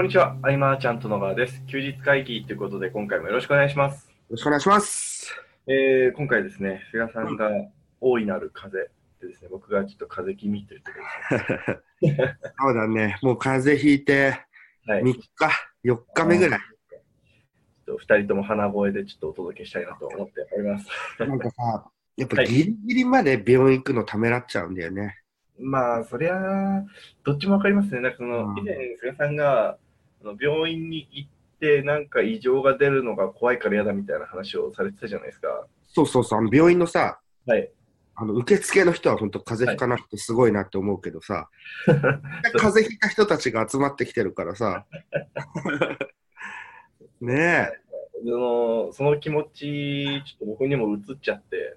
こんにちは、アイマーちゃんと野川です。休日会議ということで、今回もよろしくお願いします。よろしくお願いします。えー、今回ですね、菅さんが大いなる風邪でですね、僕がちょっと風邪気味というところですね。そうだね、もう風邪ひいてはい。3日、4日目ぐらい。ちょっと二人とも鼻声でちょっとお届けしたいなと思っております。なんかさ、やっぱはいギリギリまで病院行くのためらっちゃうんだよね。まあ、そりゃあ、どっちもわかりますね。なんかその、うん以前、菅さんが病院に行って、なんか異常が出るのが怖いから嫌だみたいな話をされてたじゃないですか。そうそうそう、あの病院のさ、はい。あの受付の人は本当風邪ひかなくてすごいなって思うけどさ、風邪ひいた人たちが集まってきてるからさ、ねえ、そのその気持ち、ちょっと僕にも移っちゃって、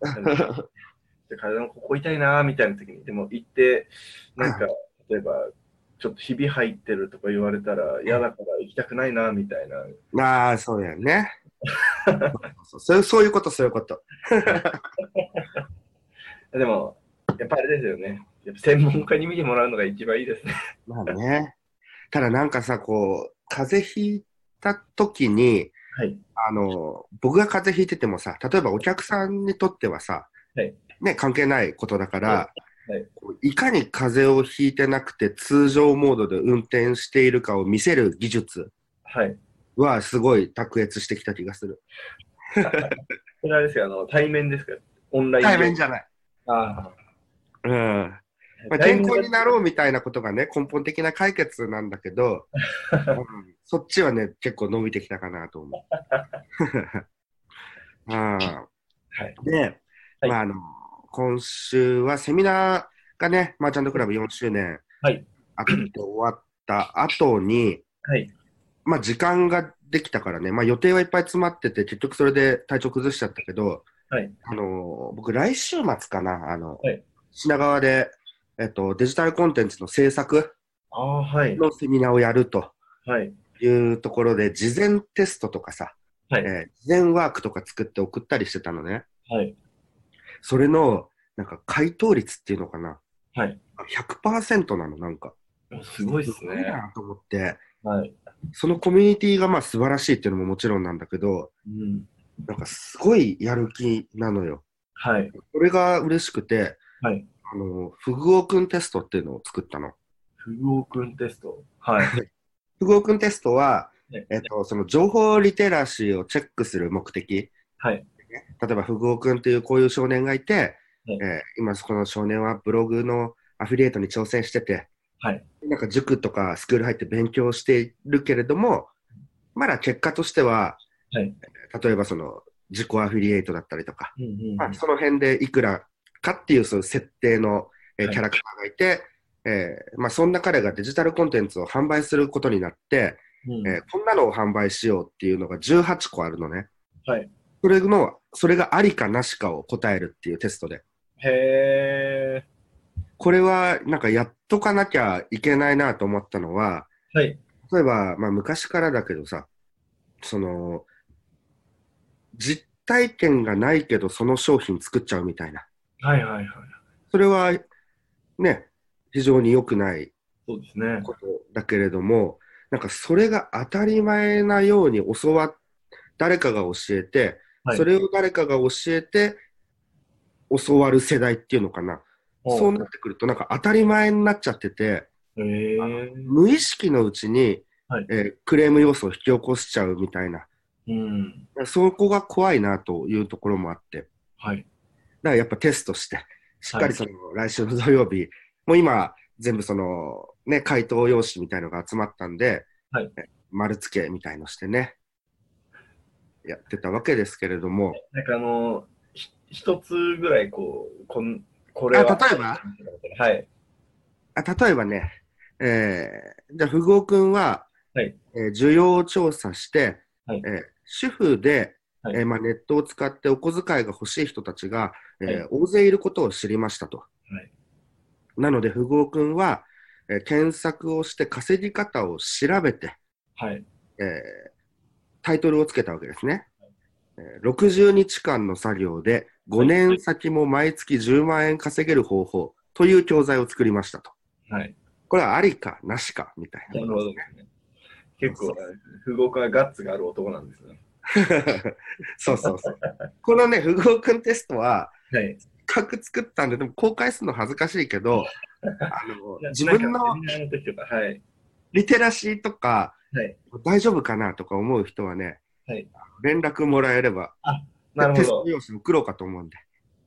で体のここ痛いなーみたいな時に、でも行って、なんか、例えば、ちょっとひび入ってるとか言われたら嫌だから行きたくないなーみたいな。ああ、そうだよね。そうそうそういうこと、そういうこと。でも、やっぱあれですよね。やっぱ専門家に見てもらうのが一番いいですね。まあね。ただなんかさ、こう、風邪ひいた時に、はい。あの、僕が風邪ひいててもさ、例えばお客さんにとってはさ、はいね、関係ないことだから、はいはいかに風邪をひいてなくて通常モードで運転しているかを見せる技術はすごい卓越してきた気がする。これあれですよ、あの、対面ですか？オンライン対面じゃない。あうん。あ。まあ、健康になろうみたいなことがね、根本的な解決なんだけど、うんそっちはね、結構伸びてきたかなと思う。あはい。ーで、はいまあ、あの、今週はセミナーがね、マーチャントクラブ4周年はい。あって終わった後に、はい。まあ、時間ができたからね、まあ、予定はいっぱい詰まってて、結局それで体調崩しちゃったけど、はい。あの、僕、来週末かな、あの、はい品川で、えっと、デジタルコンテンツの制作。のセミナーをやるとはい。いうところで、事前テストとかさ、はい。えー事前ワークとか作って送ったりしてたのね。はい。それの、なんか回答率っていうのかな。はい。100%なの、なんか。すごいですすごいね。なと思って、はい。そのコミュニティがまあ素晴らしいっていうのももちろんなんだけど、うん。なんかすごいやる気なのよ。はい。それが嬉しくて、はい。あの、フグオくんテストっていうのを作ったの。フグオくんテスト。はい。フグオくんテストは、ねえっと、その情報リテラシーをチェックする目的。はい。例えば、フグオくんっていうこういう少年がいて、はいえー今この少年はブログのアフィリエイトに挑戦してて、はい。なんか塾とかスクール入って勉強しているけれども、まだ結果としては、はい。例えばその自己アフィリエイトだったりとか、うんうんまあ、その辺でいくらかっていうその設定の、えーはいキャラクターがいて、えーまあ、そんな彼がデジタルコンテンツを販売することになって、うんえーこんなのを販売しようっていうのが18個あるのね。はい。それの、それがありかなしかを答えるっていうテストで。へこれはなんかやっとかなきゃいけないなと思ったのは、ー。はい。例えば、まあ昔からだけどさ、その、実体験がないけどその商品作っちゃうみたいな。はいはいはい。それはね、非常に良くないそうですね。ことだけれども、なんかそれが当たり前なように教わっ、誰かが教えて、はいそれを誰かが教えて教わる世代っていうのかな。そうなってくると、なんか当たり前になっちゃってて。無意識のうちに、はいえークレーム要素を引き起こしちゃうみたいな。うん。そこが怖いなというところもあって。はい。だからやっぱテストして、しっかりその来週の土曜日、もう今、全部その、ね、回答用紙みたいのが集まったんで、はいえ丸付けみたいのしてね、やってたわけですけれども、なんかあの、ひ一つぐらいこう、こんこれは。あ例えば？はい。あ例えばね、えーじゃあ、富豪君は、はいえー需要を調査して、はいえー主婦で、はいえーまあ、ネットを使ってお小遣いが欲しい人たちが、えーはい大勢いることを知りましたと。はいなので、富豪君は、えー検索をして稼ぎ方を調べて、はい。えータイトルをつけたわけですね。えー60日間の作業で5年先も毎月10万円稼げる方法という教材を作りましたと。はい。これはありかなしかみたいな。なるほどですね。結構、不合がガッツがある男なんですね。そうそうそう。このね、不合くんテストは、はい。せっかく作ったんで、でも公開するの恥ずかしいけど、あの 自分の。リテラシーとか、はい。大丈夫かなとか思う人はね、はい連絡もらえれば、なるほどテスト。用紙送ろうかと思うんで。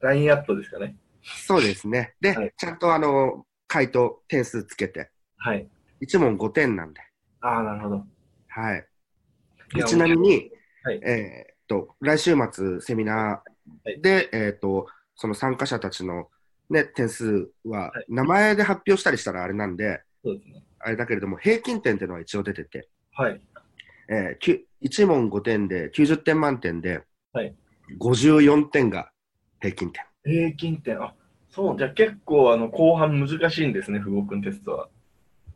LINE アットですかね。そうですね。で、はいちゃんとあの、回答、点数つけて、はい。1問5点なんで。ああ、なるほど。はい。いちなみに、はいえーっと、来週末セミナーで、えーっと、その参加者たちのね、点数ははい、名前で発表したりしたらあれなんで、そうですね。あれだけれども、平均点っていうのは一応出てて、はい。えー、きゅ1問5点で90点満点で、はい54点が平均点。平均点、あ、そう、じゃあ結構、あの、後半難しいんですね、不合くんテストは。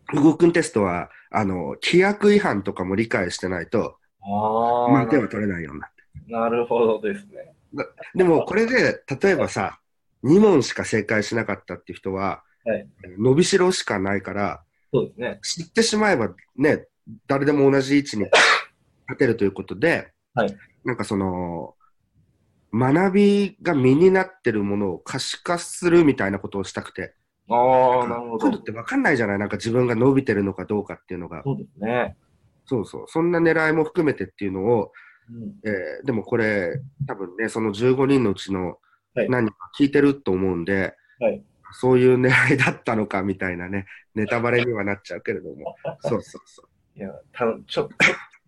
不合君テストは、あの、規約違反とかも理解してないと、あ満点は取れないようになって。なるほどですね。でも、これで、例えばさ、2問しか正解しなかったっていう人は、はい伸びしろしかないから、そうですね。知ってしまえばね、誰でも同じ位置に立てるということで、はいなんかその、学びが身になってるものを可視化するみたいなことをしたくて、ああ、なるほどっ。て分かんないじゃない？なんか自分が伸びてるのかどうかっていうのが。そうですね。そうそう。そんな狙いも含めてっていうのを、うん、えーでもこれ、多分ね、その15人のうちのはい何人か聞いてると思うんで、はいそういう狙いだったのかみたいなね、ネタバレにはなっちゃうけれども、そうそうそう。いや、たのちょっと、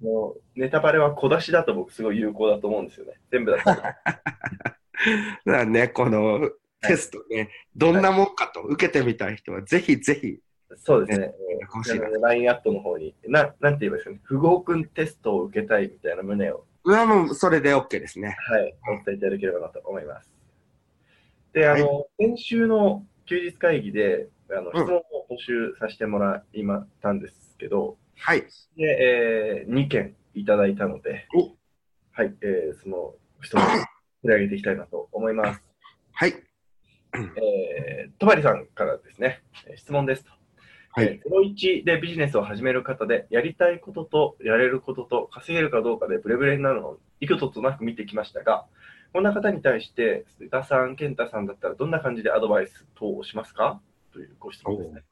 もう、ネタバレは小出しだと僕すごい有効だと思うんですよね。全部だと。だからね、このテストね、どんなもんかと受けてみたい人は、ぜひぜひ、そうですね。欲しいな。LINE アットの方に、ななんて言えばいいですかね。不合くんテストを受けたいみたいな旨を、うわ、もうそれで OK ですね。はい、お伝えいただければなと思います。で、あはいの、先週の休日会議で、あの、うん質問を募集させてもらいましたんですけど、はい。で、えー、2件いただいたので、おはい、えー、その質問を取り上げていきたいなと思います。はい。えー、戸張さんからですね、えー質問ですと。はい。えー01でビジネスを始める方で、やりたいこととやれることと稼げるかどうかでブレブレになるのを幾度となく見てきましたが、こんな方に対して、菅田さん、健太さんだったらどんな感じでアドバイス等をしますか？というご質問ですね。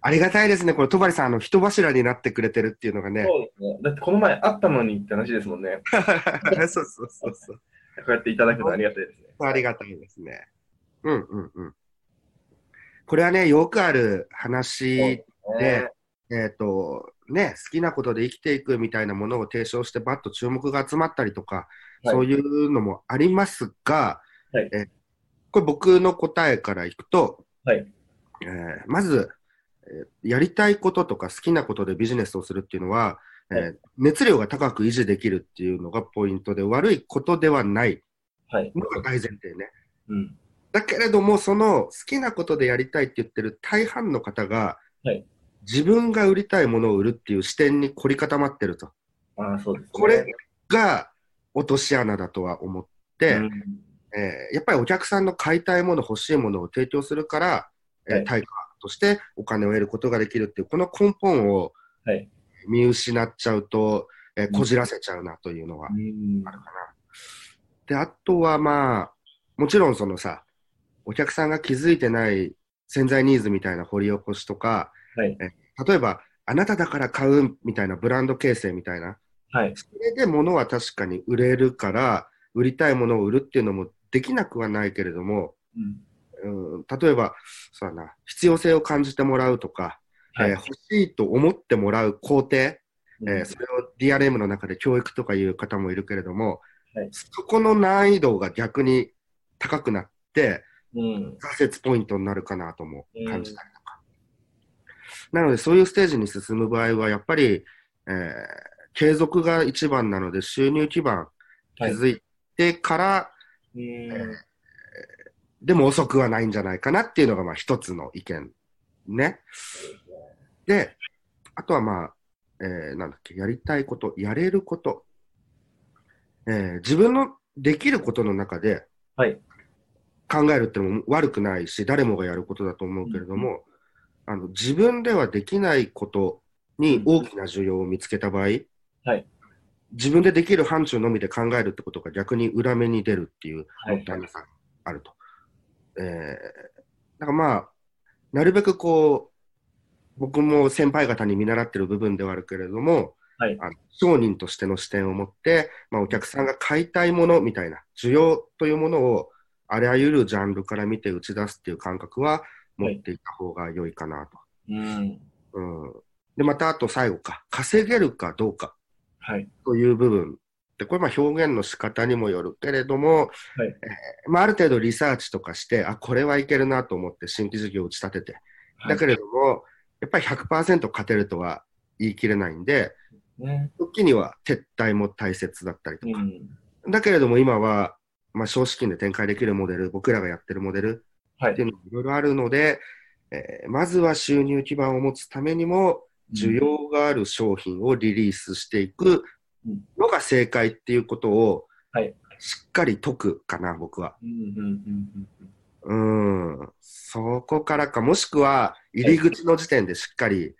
ありがたいですね。これ、戸張さん、あの、人柱になってくれてるっていうのがね。そうですね。だってこの前会ったのにって話ですもんね。そうそうそうそう。こうやっていただくのはありがたいですね。ありがたいですね。うんうんうん。これはね、よくある話ねで、えっ、と、ね、好きなことで生きていくみたいなものを提唱して、バッと注目が集まったりとか、はいそういうのもありますが、はいえこれ僕の答えからいくと、はいえーまず、えーやりたいこととか好きなことでビジネスをするっていうのは、えーは熱量が高く維持できるっていうのがポイントで、悪いことではないはい。のが大前提ね。うん。だけれども、その好きなことでやりたいって言ってる大半の方が、はい自分が売りたいものを売るっていう視点に凝り固まってると。ああ、そうですね。これが落とし穴だとは思って、うんえーやっぱりお客さんの買いたいもの、欲しいものを提供するから、えーはい対価としてお金を得ることができるっていう、この根本をはい。見失っちゃうと、えーうんこじらせちゃうなというのはうんあるかな。で、あとはまあ、もちろんそのさ、お客さんが気づいてない潜在ニーズみたいな掘り起こしとか、はい。例えば、あなただから買うみたいなブランド形成みたいな、はい。それで物は確かに売れるから、売りたいものを売るっていうのもできなくはないけれども、うんうん、例えば、そうだな、必要性を感じてもらうとか、はいえー欲しいと思ってもらう工程、えうんーそれを DRM の中で教育とかいう方もいるけれども、はいそこの難易度が逆に高くなって、うん。挫折ポイントになるかなとも感じたりとか。なので、そういうステージに進む場合は、やっぱり、えー継続が一番なので、収入基盤はい築いてから、うんでも遅くはないんじゃないかなっていうのが、まあ、一つの意見。ね。で、あとはまあ、えーなんだっけ、やりたいこと、やれること。えー自分のできることの中ではい。考えるってのも悪くないし、誰もがやることだと思うけれども、あの自分ではできないことに大きな需要を見つけた場合、はい。自分でできる範疇のみで考えるってことが逆に裏目に出るっていうはいもったいなさがあると。えー、だからまあ、なるべくこう、僕も先輩方に見習ってる部分ではあるけれども、はいあの商人としての視点を持って、まあ、お客さんが買いたいものみたいな、需要というものをあらゆるジャンルから見て打ち出すっていう感覚は持っていた方が良いかなと。うん。うん、で、またあと最後か、稼げるかどうかはい。という部分。で、これまあ表現の仕方にもよるけれども、はいえーまあ、ある程度リサーチとかして、あ、これはいけるなと思って新規事業を打ち立てて、はいだけれども、やっぱり100%勝てるとは言い切れないんで、ね。時には撤退も大切だったりとか。うん。だけれども今は、まあ、少資金で展開できるモデル、僕らがやってるモデルはい。っていうのもいろいろあるので、えーまずは収入基盤を持つためにも、需要がある商品をリリースしていくのが正解っていうことをはいしっかり解くかな、僕は。うん。そこからか、もしくは入り口の時点でしっかり、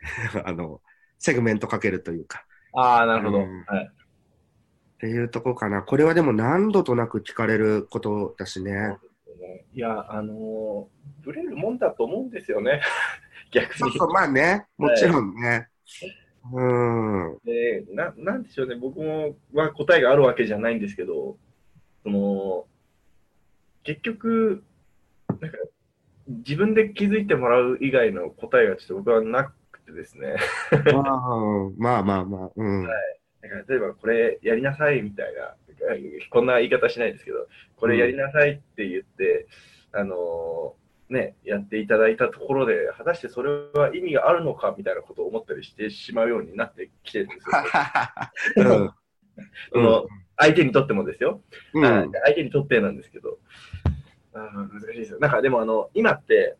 あの、セグメントかけるというか、ああ、なるほど。うんはい。っていうとこかな。これはでも何度となく聞かれることだしね。いや、あのー、ブレるもんだと思うんですよね。逆に。そうそう、まあね、もちろんね。うん。でな、なんでしょうね、僕もは答えがあるわけじゃないんですけど、その、結局、なんか、自分で気づいてもらう以外の答えがちょっと僕はなくてですね。まあまあまあ、うん。だから例えばこれやりなさいみたいな、こんな言い方しないですけど、これやりなさいって言って、あのーね、やっていただいたところで、果たしてそれは意味があるのかみたいなことを思ったりしてしまうようになってきてるんですよ。相手にとってもですよ。うんはい相手にとってなんですけど、難しいですよ。なんかでもあの、今って、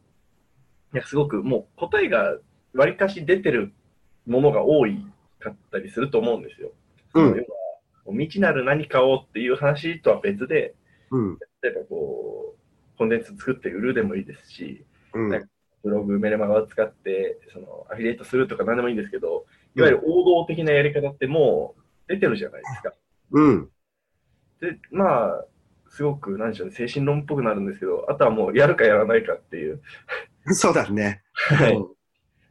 いやすごくもう答えがわりかし出てるものが多いかったりすると思うんですよ。うん未知なる何かをっていう話とは別で、うん。例えばこう、コンテンツ作って売るでもいいですし、うん。ブログ、メルマガを使って、そのアフィリエイトするとか何でもいいんですけど、いわゆる王道的なやり方ってもう出てるじゃないですか。うん。で、まあ、すごく、なんでしょうね、精神論っぽくなるんですけど、あとはもうやるかやらないかっていう、そうだね。はい、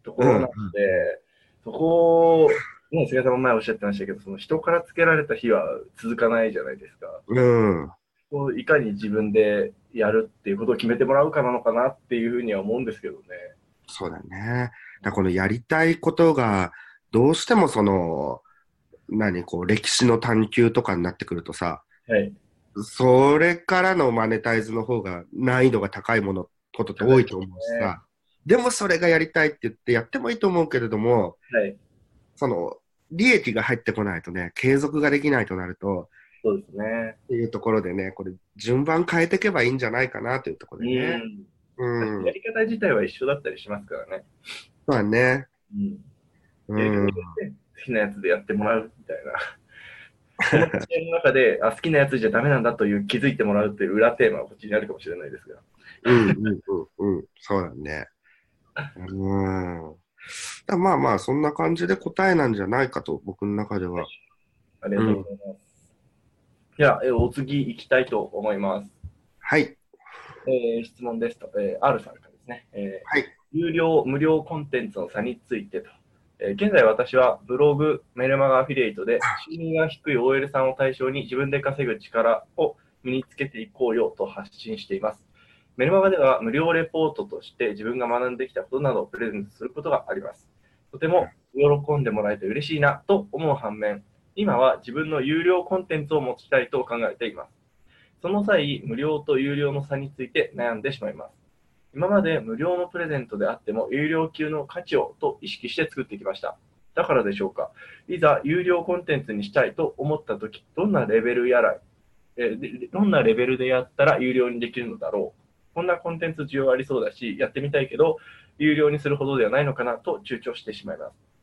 ところなので、そこを、ね、菅さんも前おっしゃってましたけど、その人からつけられた日は続かないじゃないですか。うん。こういかに自分でやるっていうことを決めてもらうかなのかなっていうふうには思うんですけどね。そうだね。だこのやりたいことが、どうしてもその、何、こう、歴史の探求とかになってくるとさ、はい。それからのマネタイズの方が難易度が高いもの、ことって多いと思うしさ、でもそれがやりたいって言ってやってもいいと思うけれども、はい。その、利益が入ってこないとね、継続ができないとなると、そうですね。っていうところでね、これ、順番変えていけばいいんじゃないかなというところでね。うん。やり方自体は一緒だったりしますからね。まあね。うん。うん。やり方で好きなやつでやってもらうみたいな。この知恵の中であ好きなやつじゃダメなんだという気づいてもらうっていう裏テーマはこっちにあるかもしれないですが。うんうんうんうん。そうだね。うん。だまあまあ、そんな感じで答えなんじゃないかと、僕の中では。ありがとうございます。じゃあ、えお次行きたいと思います。はい。えー質問ですと、えー R さんからですね、えーはい有料、無料コンテンツの差についてと。えー現在私はブログ、メルマガアフィリエイトで収入が低い OL さんを対象に自分で稼ぐ力を身につけていこうよと発信しています。メルマガでは無料レポートとして自分が学んできたことなどをプレゼントすることがあります。とても喜んでもらえて嬉しいなと思う反面、今は自分の有料コンテンツを持ちたいと考えています。その際、無料と有料の差について悩んでしまいます。今まで無料のプレゼントであっても有料級の価値をと意識して作ってきました。だからでしょうか。いざ有料コンテンツにしたいと思ったとき、どんなレベルやら、えどんなレベルでやったら有料にできるのだろう。こんなコンテンツ需要ありそうだし、やってみたいけど、有料にするほどではないのかなと躊躇してしまいます。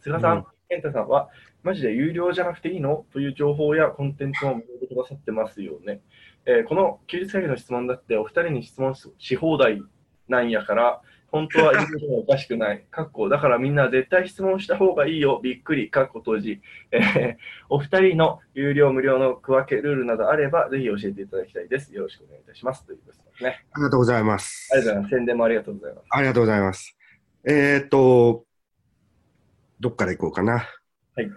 菅さん、うん健太さんは、マジで有料じゃなくていいの？という情報やコンテンツも無料でくださってますよね。えーこの休日会議の質問だってお二人に質問し放題なんやから、本当は言うのもおかしくない。かっこだからみんな絶対質問した方がいいよ。びっくり。かっこ閉じ。えーお二人の有料無料の区分けルールなどあれば、ぜひ教えていただきたいです。よろしくお願いいたします。ということですね。ありがとうございます。ありがとうございます。宣伝もありがとうございます。ありがとうございます。えーっと、どっから行こうかな。はい。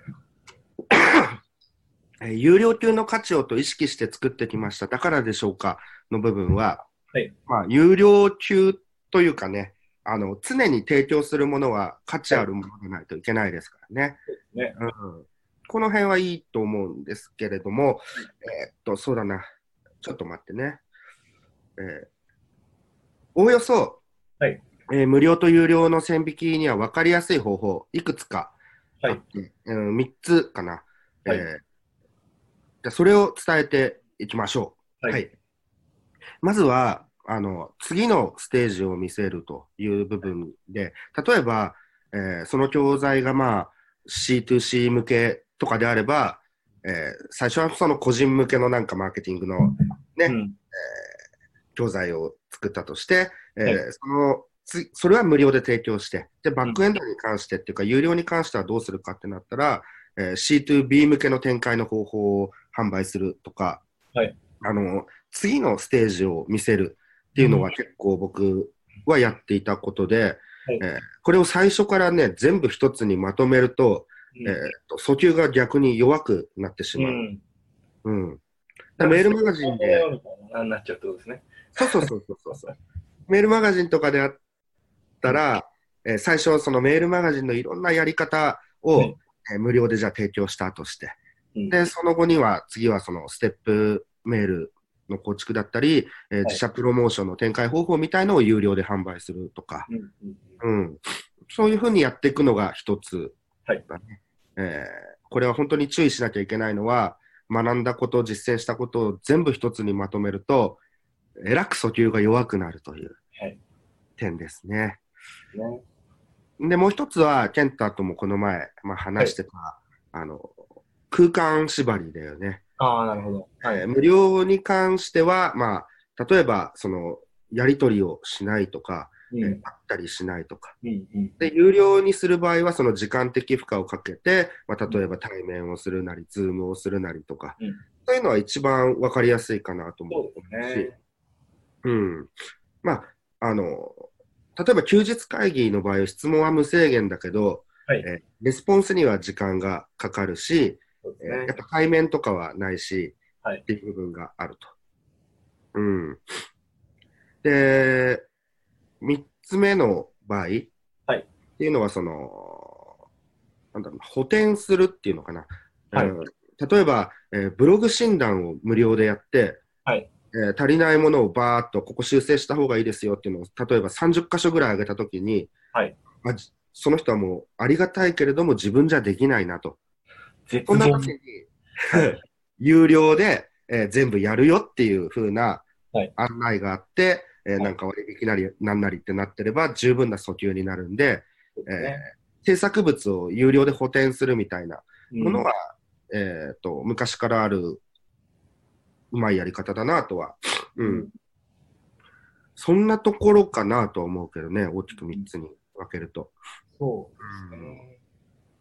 えー有料級の価値をと意識して作ってきました。だからでしょうか？の部分は、はいまあ、有料級というかね、あの、常に提供するものは価値あるものでないといけないですからね。ね。うん、この辺はいいと思うんですけれども、えーっと、そうだな。ちょっと待ってね。えーおおよそ、はいえー無料と有料の線引きには分かりやすい方法、いくつかあはい。って、うん、3つかな。はいえーじゃあそれを伝えていきましょう。はい。まずは、あの、次のステージを見せるという部分で、例えば、えーその教材がまあ、C2C 向けとかであれば、えー最初はその個人向けのなんかマーケティングのねうん。教材を作ったとして、えーはいそのつそれは無料で提供して、で、バックエンドに関してっていうか、有料に関してはどうするかってなったら、えー C2B 向けの展開の方法を販売するとか、はいあの、次のステージを見せるっていうのが結構僕はやっていたことで、はいえーこれを最初からね、全部一つにまとめると、えーと訴求が逆に弱くなってしまう。うん。うん。メールマガジンで、ななっちゃうってことですね。そうそうそうそうそう。メールマガジンとかであったら、えー最初そのメールマガジンのいろんなやり方を、はいえー無料でじゃあ提供したとして、うん。で、その後には次はそのステップメールの構築だったり、えーい。自社プロモーションの展開方法みたいのを有料で販売するとか、うんうんうん、そういうふうにやっていくのが一つはい。えーこれは本当に注意しなきゃいけないのは、学んだこと、実践したことを全部一つにまとめると、えらく訴求が弱くなるというはい。点ですね。ねで、もう一つは、ケンタともこの前、まあ、話してた、あの、空間縛りだよね。ああ、なるほど。はい。えー無料に関しては、まあ、例えば、その、やり取りをしないとか、うんえー会ったりしないとか。うんうんで、有料にする場合は、その時間的負荷をかけて、まあ、例えば対面をするなり、ズームをするなりとか、うんそういうのは一番わかりやすいかなと思そううですし、ね。うん。まあ、あの、例えば休日会議の場合、質問は無制限だけど、はいえーレスポンスには時間がかかるし、ねえーやっ。ぱ対面とかはないし、はいっていう部分があると。うん。で、三つ目の場合、はいっていうのは、その、なんだろうな、補填するっていうのかな。はいうん例えば、えーブログ診断を無料でやって、はいえー足りないものをバーっとここ修正した方がいいですよっていうのを、例えば30箇所ぐらい上げたときに、はい。あじその人はもうありがたいけれども自分じゃできないなと。絶そんな望時に、有料で、えー全部やるよっていう風なはい。案内があって、えーはい。なんか割引なりなんなりってなってれば十分な訴求になるんで、えーね制作物を有料で補填するみたいなものうん。は、えーと昔からあるうまいやり方だなとは、うんうんそんなところかなとは思うけどね、大きく3つに分けると。そうですね。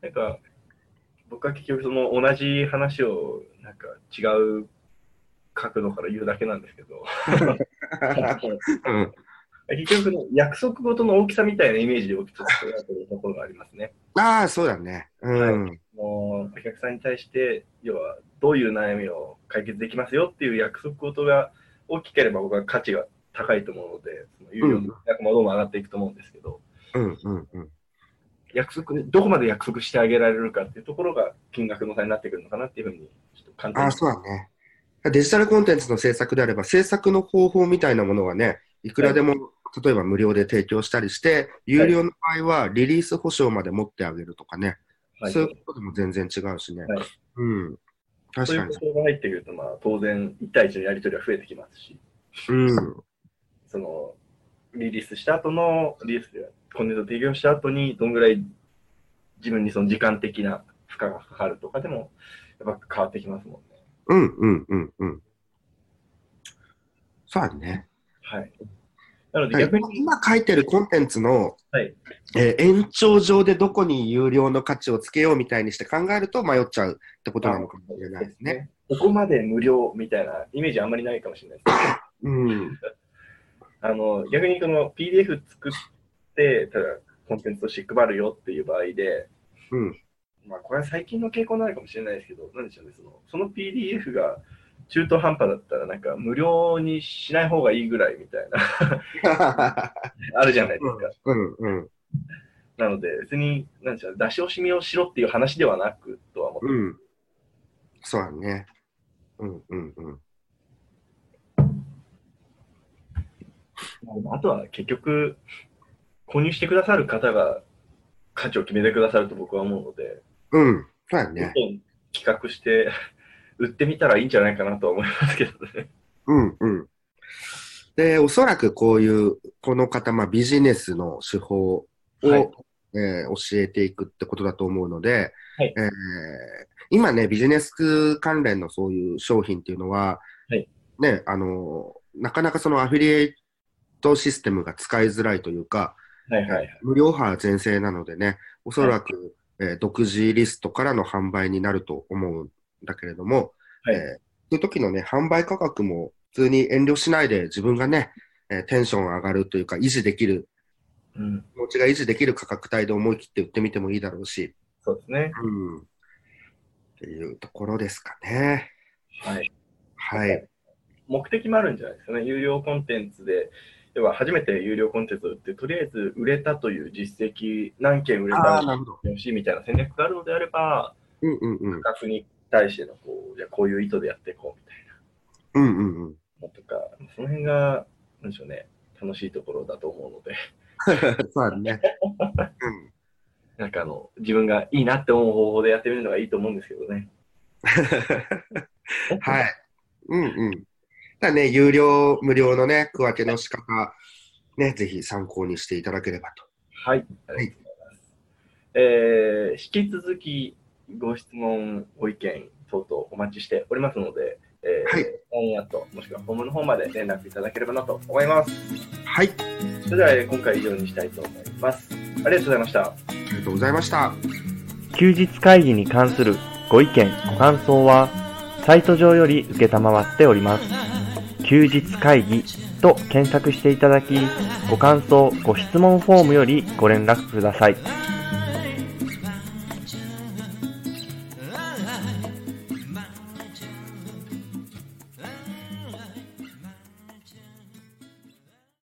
なんか、僕は結局その同じ話をなんか違う角度から言うだけなんですけど、うん 結局の約束事の大きさみたいなイメージで僕ちょっとやってるところがありますね。ああ、そうだね。うん。もうお客さんに対して、要はどういう悩みを解決できますよっていう約束事が大きければ僕は価値が高いと思うので、その有料の額もどんどん上がっていくと思うんですけど、うんうんうん。約束ね、どこまで約束してあげられるかっていうところが金額の差になってくるのかなっていうふうに、ちょっと簡単にああ、そうだね。デジタルコンテンツの制作であれば、制作の方法みたいなものはね、いくらでも、例えば無料で提供したりして、有料の場合はリリース保証まで持ってあげるとかね、はいそういうことでも全然違うしね。はいうん。そういうこ。とが入ってくると、まあ、当然、1対1のやり取りは増えてきますし、うん。その、リリースした後の、リリースでコンテンツを提供した後に、どんぐらい自分にその時間的な負荷がかかるとかでも、やっぱ変わってきますもんね。うんうんうんうん。そうだね。はい。なのではい逆に、今書いてるコンテンツの、はいえー延長上でどこに有料の価値をつけようみたいにして考えると迷っちゃうってことなのかもしれないですね。。ここまで無料みたいなイメージあんまりないかもしれないです。うん。あの逆にこの PDF 作って、ただコンテンツとして配るよっていう場合で、うん。まあこれは最近の傾向なのかもしれないですけど、なんでしょうね、そのその PDF が中途半端だったら、なんか無料にしない方がいいぐらいみたいな、あるじゃないですか。うん。うん。なので、別に、なんでしょう、出し惜しみをしろっていう話ではなくとは思ってうん。そうだね。うん。うん。うん。あとは結局、購入してくださる方が価値を決めてくださると僕は思うので、うん。そうだどんね。企画して売ってみたらいいんじゃないかなとは思いますけどね。うん。うん。で、おそらくこういう、この方、まあ、ビジネスの手法を、はいえー教えていくってことだと思うので、はいえー今ね、ビジネス関連のそういう商品っていうのは、はいね、あの、なかなかそのアフィリエイトシステムが使いづらいというか、はいはいはい。無料派全盛なのでね、おそらく、えー独自リストからの販売になると思うんだけれども、はいえーそういう時のね、販売価格も普通に遠慮しないで自分がね、えーテンション上がるというか、維持できる、うん、気持ちが維持できる価格帯で思い切って売ってみてもいいだろうし、そうですね。うん。っていうところですかね。はい。はい。目的もあるんじゃないですかね。有料コンテンツで、要は初めて有料コンテンツを売って、とりあえず売れたという実績、何件売れあたあ、なるほど。欲しいみたいな戦略があるのであれば、うんうんうん。価格に対してのこう、じゃあこういう意図でやっていこうみたいうんうんうん。とか、その辺が、なんでしょうね、楽しいところだと思うので、そうだね。うん。なんかあの、自分がいいなって思う方法でやってみるのがいいと思うんですけどね。はい。うんうん。だね、有料、無料のね、区分けの仕方、ね、ぜひ参考にしていただければと。はい、ありがとうございます。えー引き続きご質問、ご意見等々お待ちしておりますので、えー、はい LINE アットもしくはホームの方まで連絡いただければなと思います。はい。それでは、えー今回以上にしたいと思います。ありがとうございました。ありがとうございました。休日会議に関するご意見、ご感想は、サイト上より受けたまわっております。休日会議と検索していただき、ご感想、ご質問フォームよりご連絡ください。